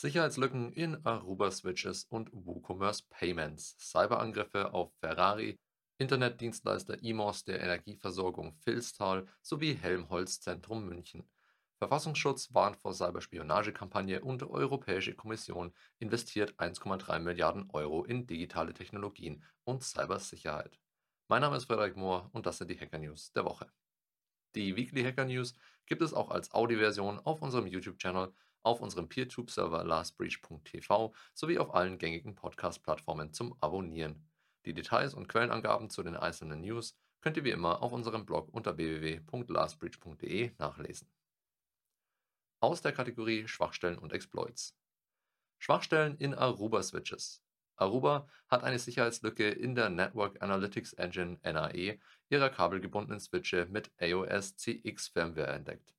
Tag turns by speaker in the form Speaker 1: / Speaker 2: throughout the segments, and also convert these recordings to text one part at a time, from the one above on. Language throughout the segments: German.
Speaker 1: Sicherheitslücken in Aruba-Switches und WooCommerce Payments, Cyberangriffe auf Ferrari, Internetdienstleister EMOS der Energieversorgung Vilstal sowie Helmholtz Zentrum München. Verfassungsschutz warnt vor Cyberspionagekampagne und Europäische Kommission investiert 1,3 Milliarden Euro in digitale Technologien und Cybersicherheit. Mein Name ist Frederik Mohr und das sind die Hacker News der Woche. Die Weekly Hacker News gibt es auch als Audioversion auf unserem YouTube-Channel, auf unserem PeerTube-Server lastbreach.tv sowie auf allen gängigen Podcast-Plattformen zum Abonnieren. Die Details und Quellenangaben zu den einzelnen News könnt ihr wie immer auf unserem Blog unter www.lastbreach.de nachlesen. Aus der Kategorie Schwachstellen und Exploits. Schwachstellen in Aruba-Switches. Aruba hat eine Sicherheitslücke in der Network Analytics Engine (NAE) ihrer kabelgebundenen Switche mit AOS-CX Firmware entdeckt.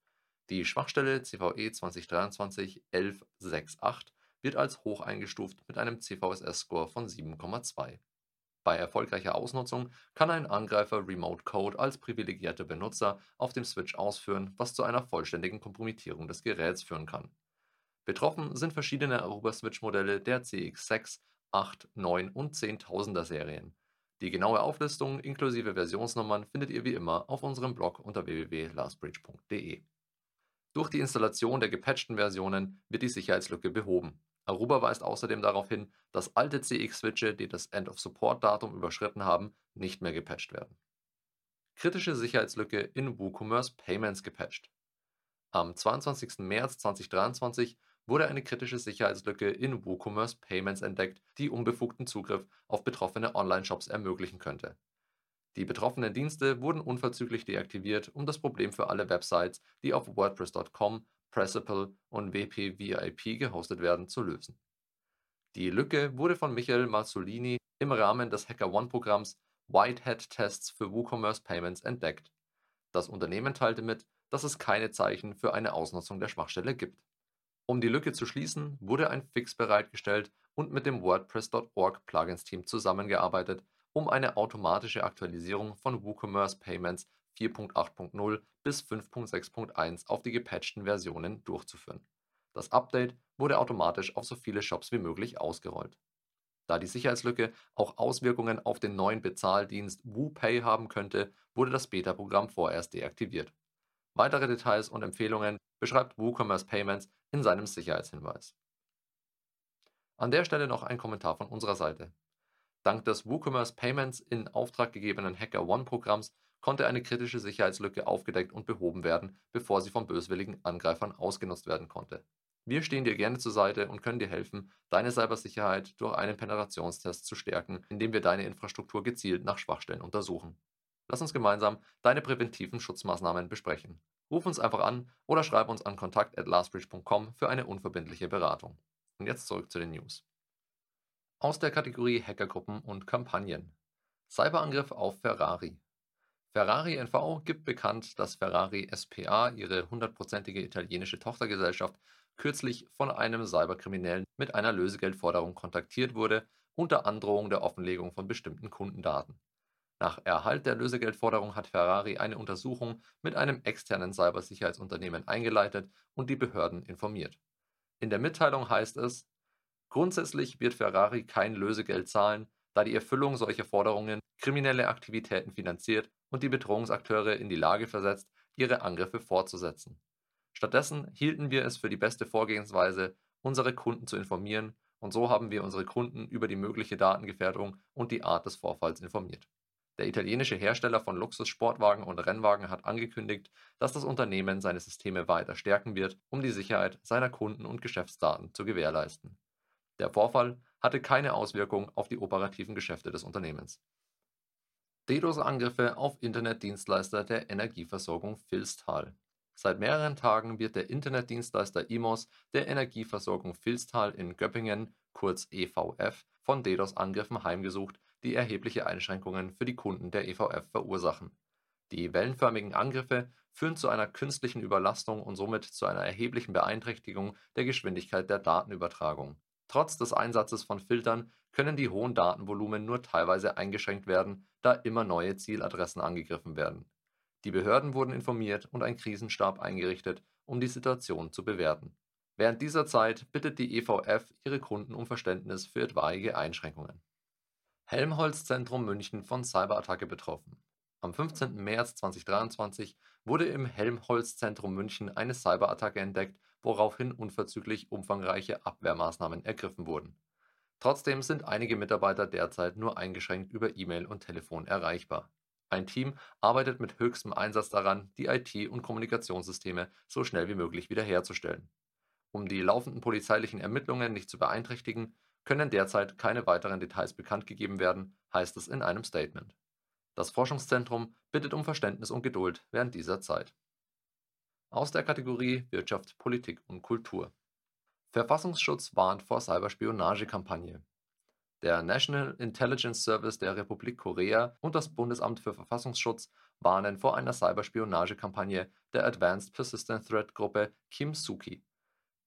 Speaker 1: Die Schwachstelle CVE 2023-1168 wird als hoch eingestuft mit einem CVSS-Score von 7,2. Bei erfolgreicher Ausnutzung kann ein Angreifer Remote Code als privilegierter Benutzer auf dem Switch ausführen, was zu einer vollständigen Kompromittierung des Geräts führen kann. Betroffen sind verschiedene Aruba-Switch-Modelle der CX6 8, 9 und 10.000er Serien. Die genaue Auflistung inklusive Versionsnummern findet ihr wie immer auf unserem Blog unter www.lastbridge.de. Durch die Installation der gepatchten Versionen wird die Sicherheitslücke behoben. Aruba weist außerdem darauf hin, dass alte CX-Switche, die das End-of-Support-Datum überschritten haben, nicht mehr gepatcht werden. Kritische Sicherheitslücke in WooCommerce Payments gepatcht. Am 22. März 2023 wurde eine kritische Sicherheitslücke in WooCommerce Payments entdeckt, die unbefugten Zugriff auf betroffene Online-Shops ermöglichen könnte. Die betroffenen Dienste wurden unverzüglich deaktiviert, um das Problem für alle Websites, die auf WordPress.com, Pressable und WP-VIP gehostet werden, zu lösen. Die Lücke wurde von Michael Marzolini im Rahmen des HackerOne-Programms Whitehead-Tests für WooCommerce Payments entdeckt. Das Unternehmen teilte mit, dass es keine Zeichen für eine Ausnutzung der Schwachstelle gibt. Um die Lücke zu schließen, wurde ein Fix bereitgestellt und mit dem WordPress.org Plugins-Team zusammengearbeitet, um eine automatische Aktualisierung von WooCommerce Payments 4.8.0 bis 5.6.1 auf die gepatchten Versionen durchzuführen. Das Update wurde automatisch auf so viele Shops wie möglich ausgerollt. Da die Sicherheitslücke auch Auswirkungen auf den neuen Bezahldienst WooPay haben könnte, wurde das Beta-Programm vorerst deaktiviert. Weitere Details und Empfehlungen beschreibt WooCommerce Payments in seinem Sicherheitshinweis. An der Stelle noch ein Kommentar von unserer Seite. Dank des WooCommerce Payments in Auftrag gegebenen HackerOne-Programms konnte eine kritische Sicherheitslücke aufgedeckt und behoben werden, bevor sie von böswilligen Angreifern ausgenutzt werden konnte. Wir stehen dir gerne zur Seite und können dir helfen, deine Cybersicherheit durch einen Penetrationstest zu stärken, indem wir deine Infrastruktur gezielt nach Schwachstellen untersuchen. Lass uns gemeinsam deine präventiven Schutzmaßnahmen besprechen. Ruf uns einfach an oder schreib uns an kontakt@lastbridge.com für eine unverbindliche Beratung. Und jetzt zurück zu den News. Aus der Kategorie Hackergruppen und Kampagnen. Cyberangriff auf Ferrari. Ferrari NV gibt bekannt, dass Ferrari SPA, ihre hundertprozentige italienische Tochtergesellschaft, kürzlich von einem Cyberkriminellen mit einer Lösegeldforderung kontaktiert wurde, unter Androhung der Offenlegung von bestimmten Kundendaten. Nach Erhalt der Lösegeldforderung hat Ferrari eine Untersuchung mit einem externen Cybersicherheitsunternehmen eingeleitet und die Behörden informiert. In der Mitteilung heißt es, grundsätzlich wird Ferrari kein Lösegeld zahlen, da die Erfüllung solcher Forderungen kriminelle Aktivitäten finanziert und die Bedrohungsakteure in die Lage versetzt, ihre Angriffe fortzusetzen. Stattdessen hielten wir es für die beste Vorgehensweise, unsere Kunden zu informieren, und so haben wir unsere Kunden über die mögliche Datengefährdung und die Art des Vorfalls informiert. Der italienische Hersteller von Luxussportwagen und Rennwagen hat angekündigt, dass das Unternehmen seine Systeme weiter stärken wird, um die Sicherheit seiner Kunden und Geschäftsdaten zu gewährleisten. Der Vorfall hatte keine Auswirkung auf die operativen Geschäfte des Unternehmens. DDoS-Angriffe auf Internetdienstleister der Energieversorgung Vilstal. Seit mehreren Tagen wird der Internetdienstleister IMOS der Energieversorgung Vilstal in Göppingen, kurz EVF, von DDoS-Angriffen heimgesucht die erhebliche Einschränkungen für die Kunden der EVF verursachen. Die wellenförmigen Angriffe führen zu einer künstlichen Überlastung und somit zu einer erheblichen Beeinträchtigung der Geschwindigkeit der Datenübertragung. Trotz des Einsatzes von Filtern können die hohen Datenvolumen nur teilweise eingeschränkt werden, da immer neue Zieladressen angegriffen werden. Die Behörden wurden informiert und ein Krisenstab eingerichtet, um die Situation zu bewerten. Während dieser Zeit bittet die EVF ihre Kunden um Verständnis für etwaige Einschränkungen. Helmholtz-Zentrum München von Cyberattacke betroffen. Am 15. März 2023 wurde im Helmholtz-Zentrum München eine Cyberattacke entdeckt, woraufhin unverzüglich umfangreiche Abwehrmaßnahmen ergriffen wurden. Trotzdem sind einige Mitarbeiter derzeit nur eingeschränkt über E-Mail und Telefon erreichbar. Ein Team arbeitet mit höchstem Einsatz daran, die IT- und Kommunikationssysteme so schnell wie möglich wiederherzustellen. Um die laufenden polizeilichen Ermittlungen nicht zu beeinträchtigen, können derzeit keine weiteren Details bekannt gegeben werden, heißt es in einem Statement. Das Forschungszentrum bittet um Verständnis und Geduld während dieser Zeit. Aus der Kategorie Wirtschaft, Politik und Kultur. Verfassungsschutz warnt vor Cyberspionagekampagne. Der National Intelligence Service der Republik Korea und das Bundesamt für Verfassungsschutz warnen vor einer Cyberspionagekampagne der Advanced Persistent Threat Gruppe Kim-Suki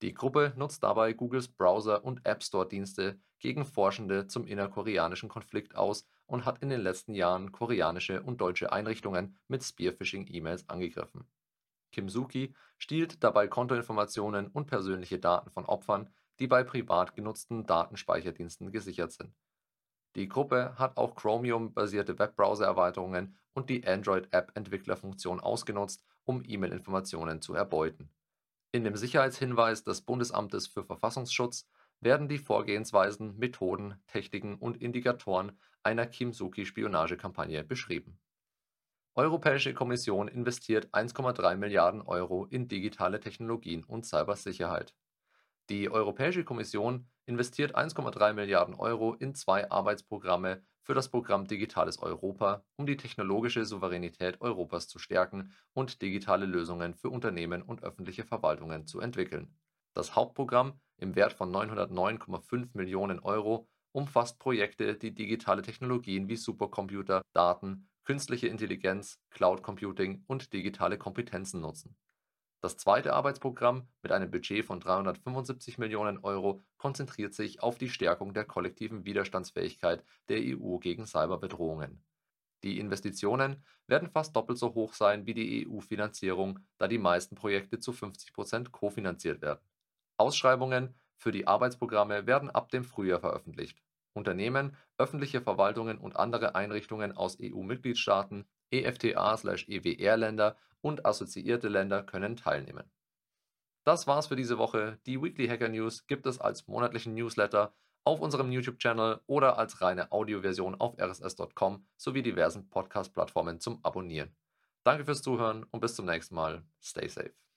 Speaker 1: die Gruppe nutzt dabei Googles Browser und App-Store-Dienste gegen Forschende zum innerkoreanischen Konflikt aus und hat in den letzten Jahren koreanische und deutsche Einrichtungen mit Spearphishing-E-Mails angegriffen. Kim Suki stiehlt dabei Kontoinformationen und persönliche Daten von Opfern, die bei privat genutzten Datenspeicherdiensten gesichert sind. Die Gruppe hat auch Chromium-basierte Webbrowser-Erweiterungen und die Android-App-Entwicklerfunktion ausgenutzt, um E-Mail-Informationen zu erbeuten in dem Sicherheitshinweis des Bundesamtes für Verfassungsschutz werden die Vorgehensweisen, Methoden, Techniken und Indikatoren einer Kim-Suki-Spionagekampagne beschrieben. Europäische Kommission investiert 1,3 Milliarden Euro in digitale Technologien und Cybersicherheit die Europäische Kommission investiert 1,3 Milliarden Euro in zwei Arbeitsprogramme für das Programm Digitales Europa, um die technologische Souveränität Europas zu stärken und digitale Lösungen für Unternehmen und öffentliche Verwaltungen zu entwickeln. Das Hauptprogramm im Wert von 909,5 Millionen Euro umfasst Projekte, die digitale Technologien wie Supercomputer, Daten, künstliche Intelligenz, Cloud Computing und digitale Kompetenzen nutzen das zweite Arbeitsprogramm mit einem Budget von 375 Millionen Euro konzentriert sich auf die Stärkung der kollektiven Widerstandsfähigkeit der EU gegen Cyberbedrohungen. Die Investitionen werden fast doppelt so hoch sein wie die EU-Finanzierung, da die meisten Projekte zu 50 Prozent kofinanziert werden. Ausschreibungen für die Arbeitsprogramme werden ab dem Frühjahr veröffentlicht. Unternehmen, öffentliche Verwaltungen und andere Einrichtungen aus EU-Mitgliedstaaten EFTA/EWR-Länder und assoziierte Länder können teilnehmen. Das war's für diese Woche. Die Weekly Hacker News gibt es als monatlichen Newsletter auf unserem YouTube-Channel oder als reine Audioversion auf rss.com sowie diversen Podcast-Plattformen zum Abonnieren. Danke fürs Zuhören und bis zum nächsten Mal. Stay safe.